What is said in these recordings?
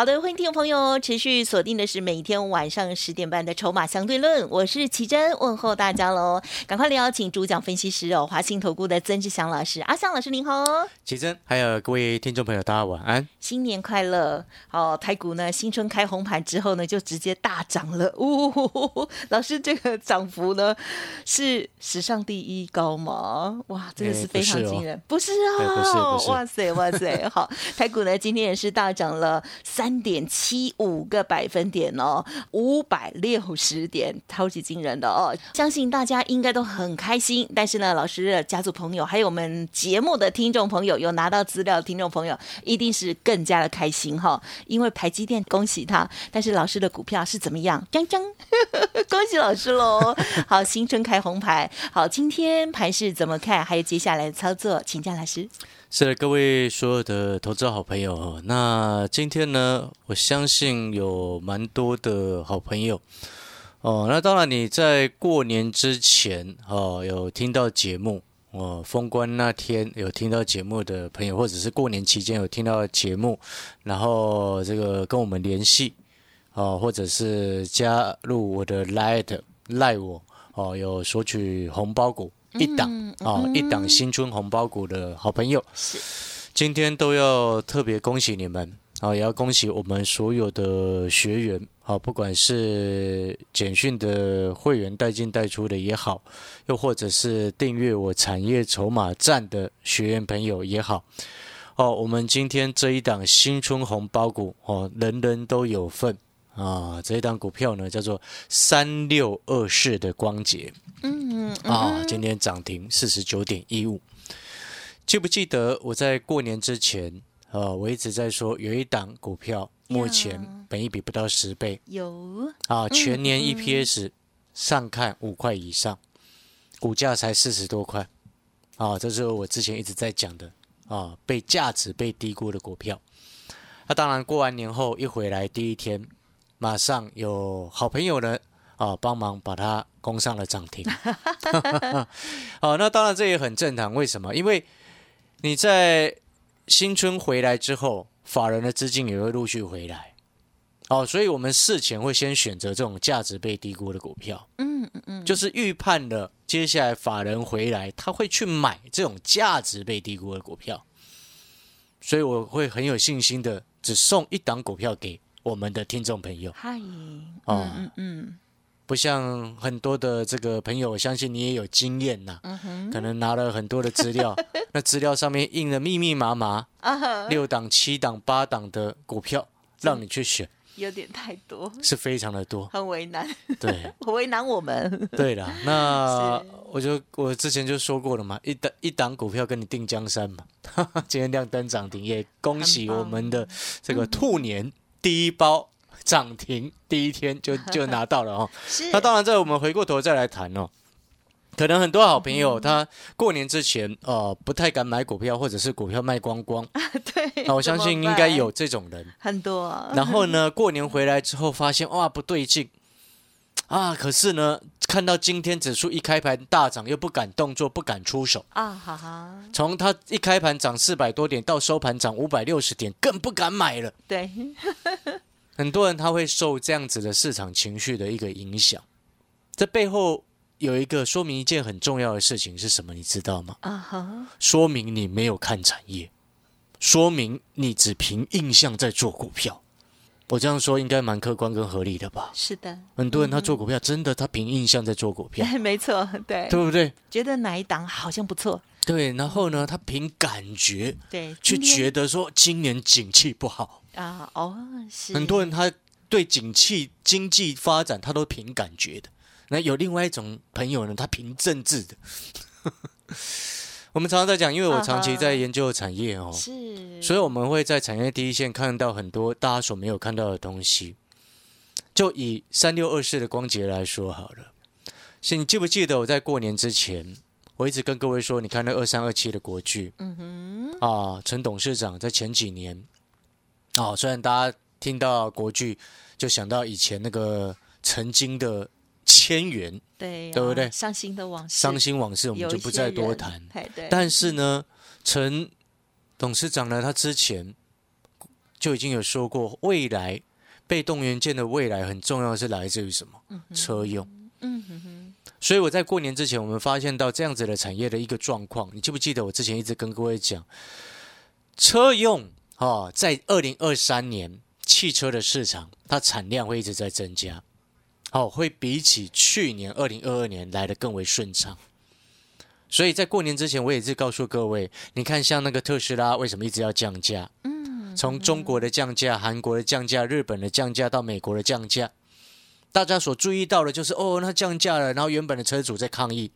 好的，欢迎听众朋友持续锁定的是每天晚上十点半的《筹码相对论》，我是奇珍，问候大家喽！赶快来邀请主讲分析师哦，华信投顾的曾志祥老师，阿祥老师您好，奇珍，还有各位听众朋友，大家晚安，新年快乐！好，台股呢新春开红盘之后呢，就直接大涨了，呜！老师这个涨幅呢是史上第一高吗？哇，真的是非常惊人，不是啊，哇塞哇塞！好，台股呢今天也是大涨了三。三点七五个百分点哦，五百六十点，超级惊人的哦！相信大家应该都很开心。但是呢，老师的家族朋友，还有我们节目的听众朋友，有拿到资料的听众朋友，一定是更加的开心哈！因为台积电恭喜他，但是老师的股票是怎么样？锵锵，恭喜老师喽！好，新春开红牌，好，今天盘是怎么看？还有接下来的操作，请教老师。是的，各位所有的投资好朋友，那今天呢，我相信有蛮多的好朋友哦。那当然，你在过年之前哦，有听到节目哦，封关那天有听到节目的朋友，或者是过年期间有听到节目，然后这个跟我们联系哦，或者是加入我的 Light 赖我哦，有索取红包股。一档啊，一档新春红包股的好朋友，今天都要特别恭喜你们啊！也要恭喜我们所有的学员啊，不管是简讯的会员带进带出的也好，又或者是订阅我产业筹码站的学员朋友也好，哦，我们今天这一档新春红包股哦，人人都有份啊！这一档股票呢，叫做三六二四的光洁。嗯啊，今天涨停四十九点一五。记不记得我在过年之前，呃，我一直在说有一档股票，目前本一比不到十倍，有啊，全年 EPS 上看五块以上，股价才四十多块，啊，这是我之前一直在讲的啊，被价值被低估的股票。那当然过完年后一回来第一天，马上有好朋友呢。啊，帮忙把它攻上了涨停。好，那当然这也很正常。为什么？因为你在新春回来之后，法人的资金也会陆续回来。哦，所以我们事前会先选择这种价值被低估的股票。嗯嗯嗯，就是预判了接下来法人回来，他会去买这种价值被低估的股票。所以我会很有信心的，只送一档股票给我们的听众朋友。嗨，哦，嗯嗯。不像很多的这个朋友，我相信你也有经验呐。可能拿了很多的资料，那资料上面印的密密麻麻，六档、七档、八档的股票，让你去选，有点太多，是非常的多，很为难。对，为难我们。对了，那 我就我之前就说过了嘛，一档一档股票跟你定江山嘛。今天亮灯涨停，也恭喜我们的这个兔年第一包。涨停第一天就就拿到了哦，那当然，这我们回过头再来谈哦。可能很多好朋友他过年之前呃不太敢买股票，或者是股票卖光光啊。对，那我相信应该有这种人很多。然后呢，过年回来之后发现哇不对劲啊，可是呢看到今天指数一开盘大涨，又不敢动作，不敢出手啊，哈哈。从它一开盘涨四百多点到收盘涨五百六十点，更不敢买了。对。很多人他会受这样子的市场情绪的一个影响，这背后有一个说明一件很重要的事情是什么？你知道吗？啊哈，说明你没有看产业，说明你只凭印象在做股票。我这样说应该蛮客观跟合理的吧？是的，很多人他做股票真的他凭印象在做股票，没错，对，对不对？觉得哪一档好像不错，对，然后呢，他凭感觉，对，去觉得说今年景气不好。啊哦，是很多人他对景气经济发展他都凭感觉的，那有另外一种朋友呢，他凭政治的。我们常常在讲，因为我长期在研究产业哦，是，所以我们会在产业第一线看到很多大家所没有看到的东西。就以三六二四的光洁来说好了，是你记不记得我在过年之前，我一直跟各位说，你看那二三二七的国剧？嗯哼，啊，陈董事长在前几年，啊，虽然大家听到国剧就想到以前那个曾经的千元对、啊，对不对伤心的往事，伤心往事，我们就不再多谈。但是呢，陈董事长呢，他之前就已经有说过，未来被动元件的未来很重要是来自于什么？车用。嗯哼哼，所以我在过年之前，我们发现到这样子的产业的一个状况。你记不记得我之前一直跟各位讲，车用哦，在二零二三年汽车的市场，它产量会一直在增加，哦，会比起去年二零二二年来的更为顺畅。所以在过年之前，我也是告诉各位，你看像那个特斯拉为什么一直要降价？嗯，从中国的降价、韩国的降价、日本的降价到美国的降价，大家所注意到的就是哦，那降价了，然后原本的车主在抗议，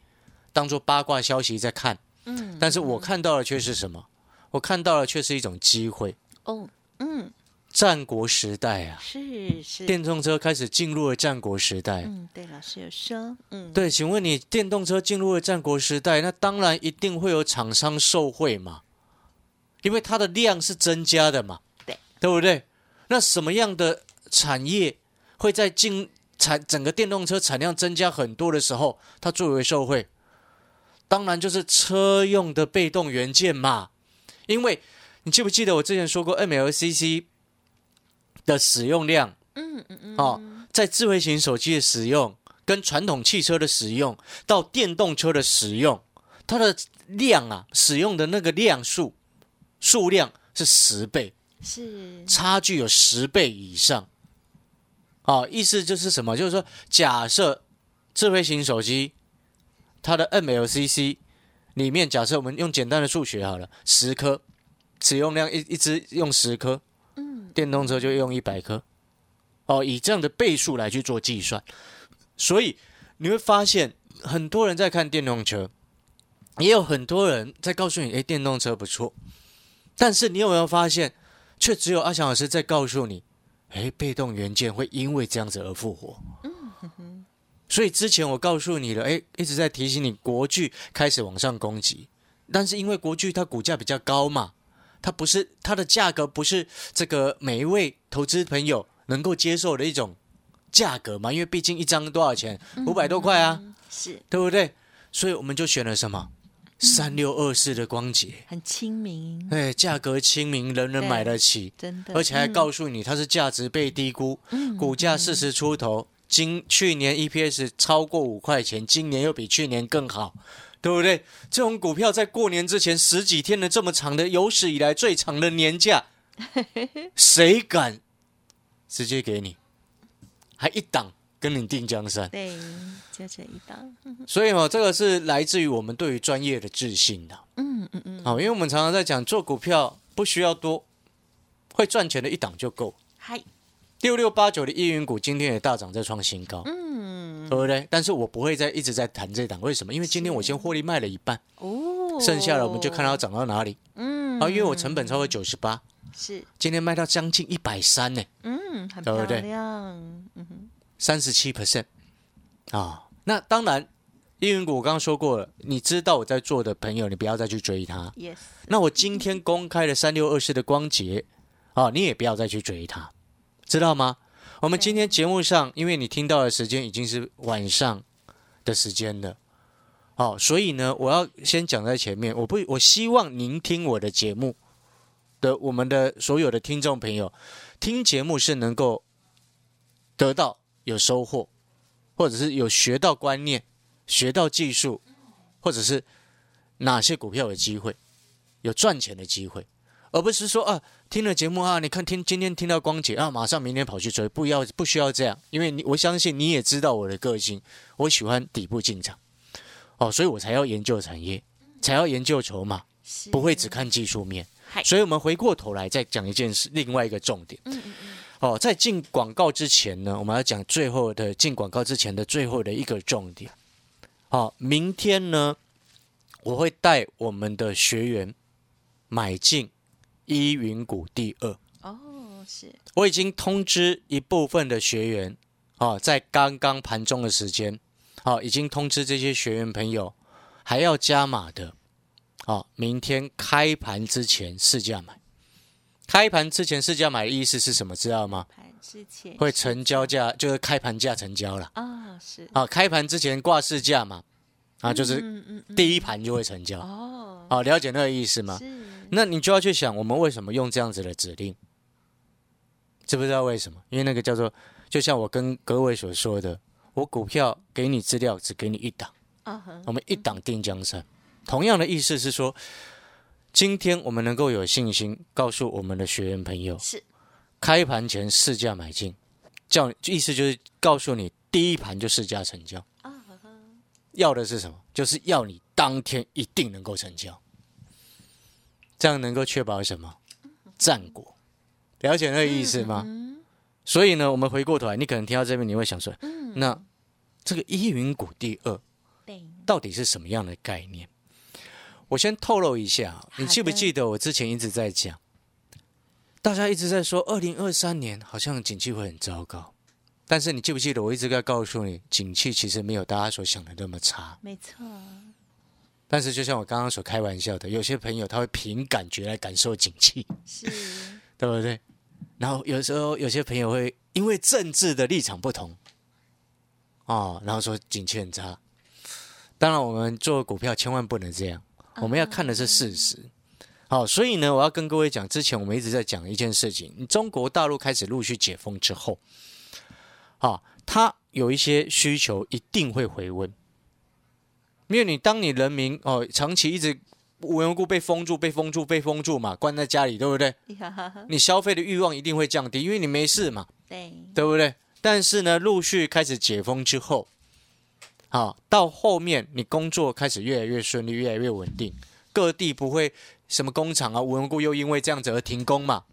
当做八卦消息在看。嗯，但是我看到的却是什么？我看到的却是一种机会。哦，嗯，战国时代啊，是是，电动车开始进入了战国时代。嗯，对，老师有说，嗯，对，请问你电动车进入了战国时代，那当然一定会有厂商受贿嘛，因为它的量是增加的嘛，对，对不对？那什么样的产业会在进产整个电动车产量增加很多的时候，它最为受贿？当然就是车用的被动元件嘛，因为你记不记得我之前说过 MLCC 的使用量？嗯嗯嗯，哦，在智慧型手机的使用，跟传统汽车的使用，到电动车的使用，它的量啊，使用的那个量数数量是十倍，是，差距有十倍以上。哦，意思就是什么？就是说，假设智慧型手机它的 MLCC 里面，假设我们用简单的数学好了，十颗使用量一一直用十颗，嗯，电动车就用一百颗，哦，以这样的倍数来去做计算，所以你会发现很多人在看电动车，也有很多人在告诉你，诶，电动车不错，但是你有没有发现，却只有阿翔老师在告诉你，诶，被动元件会因为这样子而复活。所以之前我告诉你了，诶，一直在提醒你，国巨开始往上攻击，但是因为国巨它股价比较高嘛，它不是它的价格不是这个每一位投资朋友能够接受的一种价格嘛，因为毕竟一张多少钱，五百多块啊，是。对不对？所以我们就选了什么？三六二四的光洁，很亲民，哎，价格亲民，人人买得起，真的，而且还嗯告诉你它是价值被低估，嗯股价四十出头，今去年 EPS 超过五块钱，今年又比去年更好，对不对？这种股票在过年之前十几天的这么长的有史以来最长的年假，谁敢直接给你？还一档跟你定江山，对，就这一档，所以哦，这个是来自于我们对于专业的自信的。嗯嗯嗯，好，因为我们常常在讲做股票不需要多，会赚钱的一档就够。嗨，六六八九的易云股今天也大涨，在创新高，嗯，对不对？但是我不会再一直在谈这档，为什么？因为今天我先获利卖了一半，哦，剩下的我们就看它涨到哪里。嗯，啊，因为我成本超过九十八，是，今天卖到将近一百三呢，嗯，很对不对？三十七。percent 啊。那当然，易云股我刚刚说过了，你知道我在做的朋友，你不要再去追它。，yes，那我今天公开的三六二四的光洁，啊，你也不要再去追它，知道吗？我们今天节目上，因为你听到的时间已经是晚上的时间了，哦、所以呢，我要先讲在前面，我不，我希望您听我的节目的我们的所有的听众朋友，听节目是能够得到有收获，或者是有学到观念、学到技术，或者是哪些股票有机会。有赚钱的机会，而不是说啊，听了节目啊，你看听今天听到光姐啊，马上明天跑去追，不要不需要这样，因为你我相信你也知道我的个性，我喜欢底部进场，哦，所以我才要研究产业，才要研究筹码，不会只看技术面。所以我们回过头来再讲一件事，另外一个重点。嗯嗯嗯，哦，在进广告之前呢，我们要讲最后的进广告之前的最后的一个重点。好、明天呢，我会带我们的学员买进依云股第二。哦，是，我已经通知一部分的学员，哦，在刚刚盘中的时间，好，已经通知这些学员朋友，还要加码的，哦，明天开盘之前试价买。开盘之前试价买的意思是什么？知道吗？盘之前会成交价就是开盘价成交了。啊，是啊，开盘之前挂市价嘛，啊，就是第一盘就会成交。哦，好，了解那个意思吗？是那你就要去想，我们为什么用这样子的指令？知不知道为什么？因为那个叫做，就像我跟各位所说的，我股票给你资料，只给你一档，我们一档定江山。同样的意思是说，今天我们能够有信心告诉我们的学员朋友，是开盘前市价买进，叫意思就是告诉你第一盘就市价成交。要的是什么？就是要你当天一定能够成交，这样能够确保什么？战果。了解那个意思吗？嗯所以呢，我们回过头来，你可能听到这边，你会想说，嗯，那这个依云谷第二，到底是什么样的概念？我先透露一下，你记不记得我之前一直在讲，大家一直在说，二零二三年好像景气会很糟糕，但是你记不记得我一直在告诉你，景气其实没有大家所想的那么差。没错，但是就像我刚刚所开玩笑的，有些朋友他会凭感觉来感受景气，是 对不对？然后有时候有些朋友会因为政治的立场不同，哦，然后说景气很差。当然，我们做股票千万不能这样，我们要看的是事实。好，所以呢，我要跟各位讲，之前我们一直在讲一件事情：中国大陆开始陆续解封之后，好，它有一些需求一定会回温，因为你当你人民哦长期一直无缘无故被封住、被封住、被封住嘛，关在家里，对不对？你消费的欲望一定会降低，因为你没事嘛，对，对不对？但是呢，陆续开始解封之后，好，到后面你工作开始越来越顺利，越来越稳定，各地不会什么工厂啊无缘无故又因为这样子而停工嘛。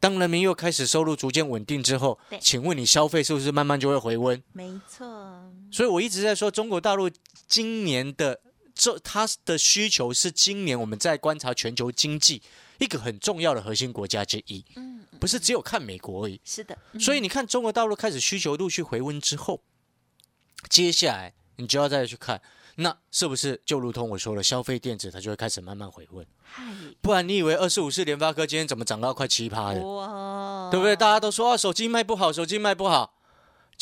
当人民又开始收入逐渐稳定之后，请问你消费是不是慢慢就会回温？没错，所以我一直在说，中国大陆今年的这它的需求是今年我们在观察全球经济一个很重要的核心国家之一，嗯，不是只有看美国而已。是的，所以你看，中国大陆开始需求陆续回温之后，接下来你就要再去看，那是不是就如同我说了，消费电子它就会开始慢慢回温？嗨，不然你以为二四五四联发科今天怎么涨到快七趴的？哇，对不对？大家都说啊，手机卖不好，手机卖不好。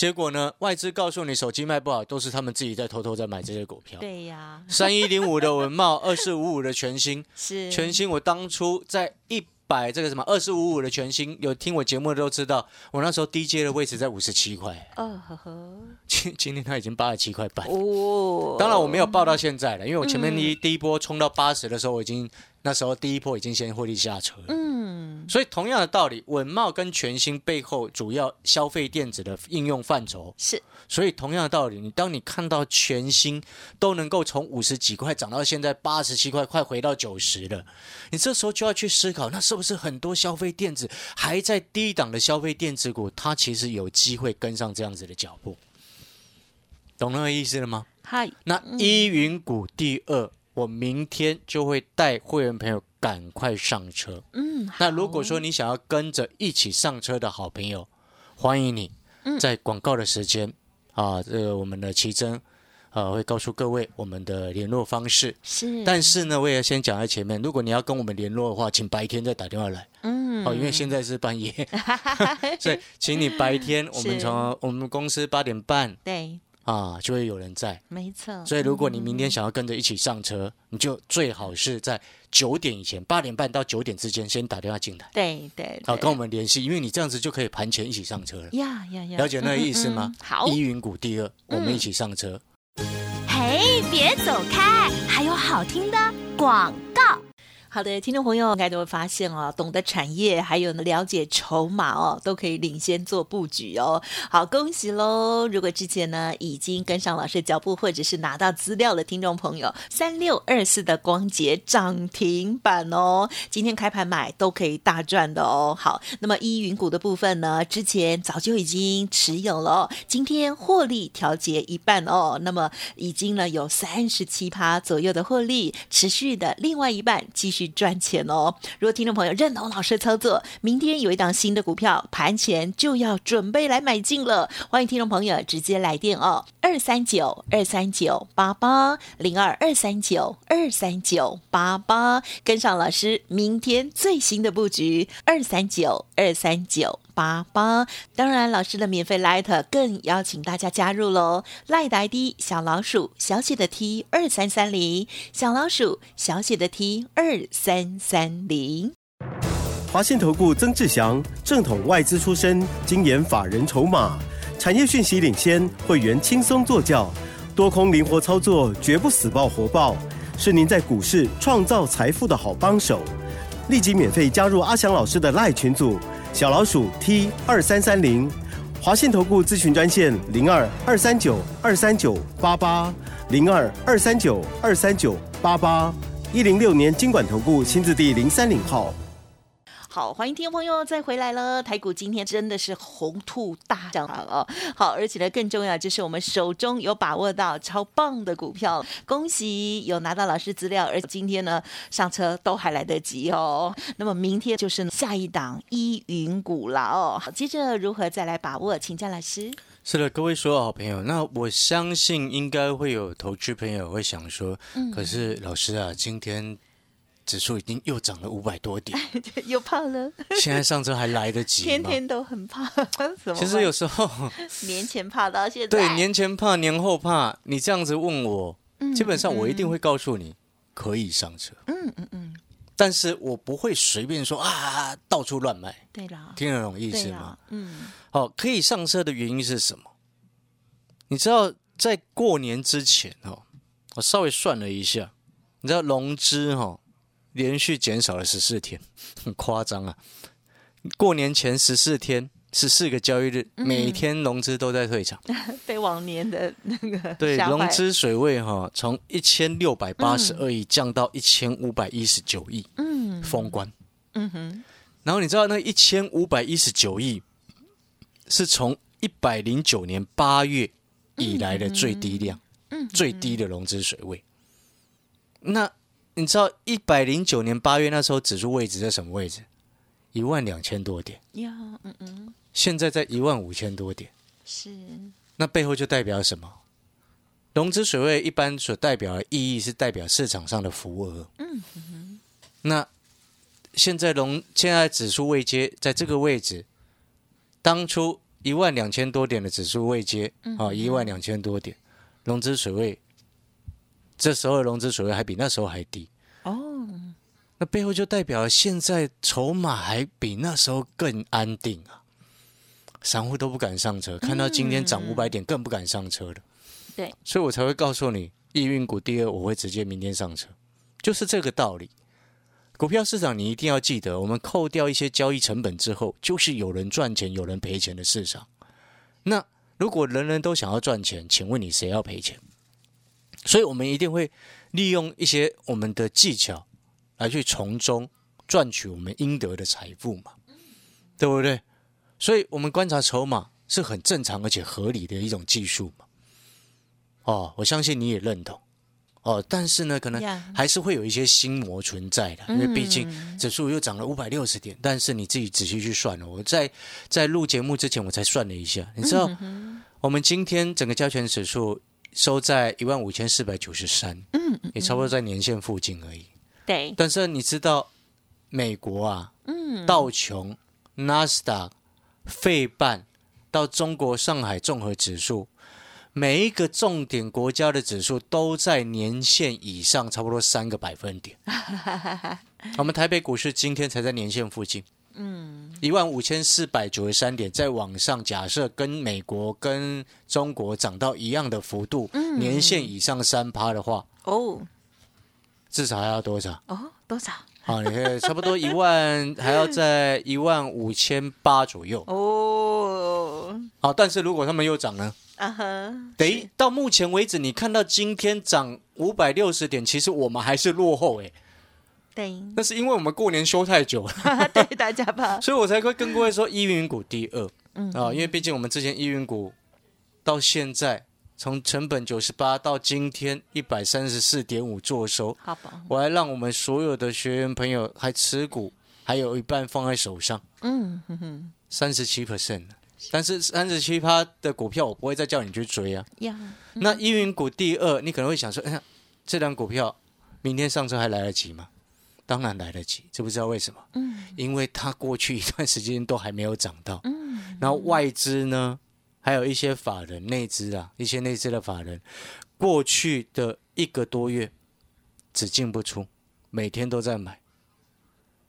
结果呢，外资告诉你手机卖不好，都是他们自己在偷偷在买这些股票。对呀，三一零五的文茂，二四五五的全新，是。全新我当初在一百这个什么二四五五的全新，有听我节目的都知道，我那时候低阶的位置在五十七块，哦呵呵，今今天它已经八十七块半。哦，当然我没有报到现在了，因为我前面第一第一波冲到八十的时候，我已经那时候第一波已经先获利下车了。嗯，所以同样的道理，稳茂跟全新背后主要消费电子的应用范畴，是所以同样的道理，你当你看到全新都能够从五十几块涨到现在八十七块，快回到九十了，你这时候就要去思考，那是不是很多消费电子还在低档的消费电子股，它其实有机会跟上这样子的脚步？懂那个意思了吗？嗨，那依云股第二，我明天就会带会员朋友赶快上车。嗯，那如果说你想要跟着一起上车的好朋友，欢迎你嗯。在广告的时间啊，这个我们的奇珍啊会告诉各位我们的联络方式。是，但是呢，我也先讲在前面，如果你要跟我们联络的话，请白天再打电话来。嗯，哦，因为现在是半夜，所以请你白天我们从我们公司八点半对，啊就会有人在。没错，所以，如果你明天想要跟着一起上车，你就最好是在九点以前，八点半到九点之间先打电话进来，对对，好对跟我们联系，因为你这样子就可以盘前一起上车了。呀呀呀，了解那个意思吗嗯嗯嗯？好，依云谷第二，我们一起上车。嘿，别走开，还有好听的广告。好的，听众朋友应该都会发现哦，懂得产业还有呢了解筹码哦，都可以领先做布局哦。好，恭喜喽！如果之前呢已经跟上老师的脚步，或者是拿到资料的听众朋友，三六二四的光捷涨停板哦，今天开盘买都可以大赚的哦。好，那么依云股的部分呢，之前早就已经持有了、哦，今天获利调节一半哦，那么已经呢有三十七趴左右的获利，持续的另外一半继续。去赚钱哦。如果听众朋友认同老师的操作，明天有一档新的股票，盘前就要准备来买进了。欢迎听众朋友直接来电哦，二三九二三九八八零二二三九二三九八八，跟上老师明天最新的布局，二三九二三九。八八，当然，老师的免费 Light 更邀请大家加入喽！Light ID 小老鼠小写的 T 二三三零，小老鼠小写的 T 二三三零。华信投顾曾志祥，正统外资出身，精研法人筹码，产业讯息领先，会员轻松做教，多空灵活操作，绝不死爆活爆，是您在股市创造财富的好帮手。立即免费加入阿祥老师的赖群组。小老鼠 T 二三三零，华信投顾咨询专线零二二三九二三九八八零二二三九二三九八八一零六年经管投顾新字第零三零号。好，欢迎听众朋友再回来了。台股今天真的是红兔大涨哦。好，而且呢，更重要就是我们手中有把握到超棒的股票，恭喜有拿到老师资料，而今天呢上车都还来得及哦。那么明天就是下一档依云股了哦。好，接着如何再来把握，请教老师。是的，各位所有好朋友，那我相信应该会有投资朋友会想说，可是老师啊，今天。指数已经又涨了五百多点，又怕了。现在上车还来得及天天都很怕，其实有时候年前怕到现在，对，年前怕，年后怕。你这样子问我，基本上我一定会告诉你可以上车。嗯嗯嗯。但是我不会随便说啊，到处乱卖。对啦，听得懂意思吗？嗯。好，可以上车的原因是什么？你知道，在过年之前哦，我稍微算了一下，你知道融资哈。连续减少了十四天，很夸张啊！过年前十四天，十四个交易日，每天融资都在退场，被往年的那个 对融资水位哈，从一千六百八十二亿降到一千五百一十九亿，嗯，封关，嗯哼。然后你知道那一千五百一十九亿是从一百零九年八月以来的最低量，嗯，最低的融资水位，那。你知道一百零九年八月那时候指数位置在什么位置？一万两千多点。呀，嗯嗯。现在在一万五千多点。是。那背后就代表什么？融资水位一般所代表的意义是代表市场上的浮额。嗯哼。那现在融现在指数位阶在这个位置，当初一万两千多点的指数位阶啊，一万两千多点，融资水位。这时候的融资水位还比那时候还低哦，那背后就代表现在筹码还比那时候更安定啊，散户都不敢上车，看到今天涨五百点更不敢上车了。对，所以我才会告诉你，易运股第二我会直接明天上车，就是这个道理。股票市场你一定要记得，我们扣掉一些交易成本之后，就是有人赚钱有人赔钱的市场。那如果人人都想要赚钱，请问你谁要赔钱？所以，我们一定会利用一些我们的技巧，来去从中赚取我们应得的财富嘛，对不对？所以，我们观察筹码是很正常而且合理的一种技术嘛。哦，我相信你也认同。哦，但是呢，可能还是会有一些心魔存在的，因为毕竟指数又涨了五百六十点。但是你自己仔细去算了，我在在录节目之前，我才算了一下，你知道，我们今天整个加权指数。收在一万五千四百九十三，嗯，也差不多在年线附近而已。对，但是你知道美国啊，嗯，道琼、纳斯达、费半到中国上海综合指数，每一个重点国家的指数都在年线以上，差不多三个百分点。我们台北股市今天才在年线附近。嗯，一万五千四百九十三点，在往上，假设跟美国跟中国涨到一样的幅度，年限以上三趴的话，哦，至少还要多少？哦，多少？好，你看差不多一万，还要在一万五千八左右。哦，好，但是如果他们又涨呢？啊哈，等到目前为止，你看到今天涨五百六十点，其实我们还是落后哎。对，那是因为我们过年休太久。了，对大家吧，所以我才会跟各位说，依云股第二，嗯啊，因为毕竟我们之前依云股到现在从成本九十八到今天一百三十四点五做收，好吧，我还让我们所有的学员朋友还持股，还有一半放在手上，嗯哼哼。三十七。percent。但是三十七趴的股票，我不会再叫你去追啊。呀，那依云股第二，你可能会想说，哎呀，这张股票明天上车还来得及吗？当然来得及，知不知道为什么？嗯因为它过去一段时间都还没有涨到，嗯，然后外资呢，还有一些法人内资啊，一些内资的法人，过去的一个多月只进不出，每天都在买。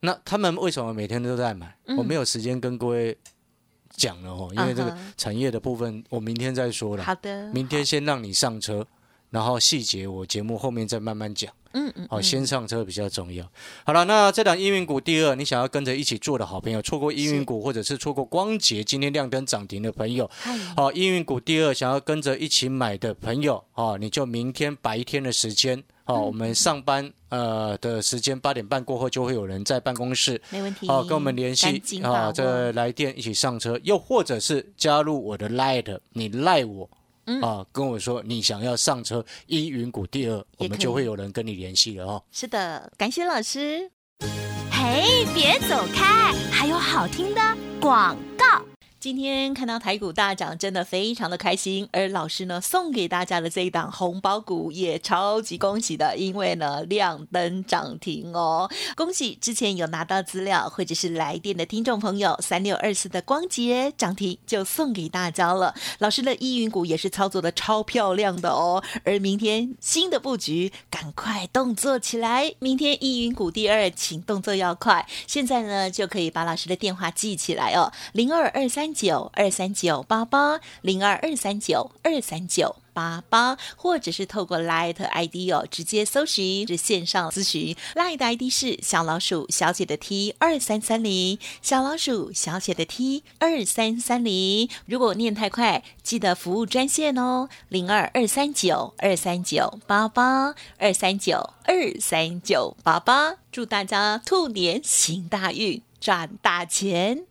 那他们为什么每天都在买？嗯我没有时间跟各位讲了哦，因为这个产业的部分我明天再说了。好的，明天先让你上车，然后细节我节目后面再慢慢讲。嗯嗯，好，嗯先上车比较重要。好了，那这档依云股第二，你想要跟着一起做的好朋友，错过依云股或者是错过光捷今天亮灯涨停的朋友，嗨，好，依云股第二想要跟着一起买的朋友，哦，你就明天白天的时间，哦，我们上班呃的时间八点半过后就会有人在办公室。没问题，好，跟我们联系赶紧把啊，握这来电一起上车，又或者是加入我的 Light，你赖我。嗯啊，跟我说你想要上车依云股第二，我们就会有人跟你联系了哦。是的，感谢老师。嘿，别走开，还有好听的广告。今天看到台股大涨，真的非常的开心。而老师呢，送给大家的这一档红包股也超级恭喜的，因为呢亮灯涨停哦！恭喜之前有拿到资料或者是来电的听众朋友，三六二四的光捷涨停就送给大家了。老师的依云股也是操作的超漂亮的哦。而明天新的布局，赶快动作起来！明天依云股第二，请动作要快。现在呢，就可以把老师的电话记起来哦，零二二三九二三九八八，零二二三九二三九。八八，或者是透过 Light ID 哦，直接搜寻是线上咨询。Light ID 是小老鼠小姐的 T 二三三零，小老鼠小姐的 T 二三三零。如果念太快，记得服务专线哦，零二二三九二三九八八二三九二三九八八。祝大家兔年行大运，赚大钱！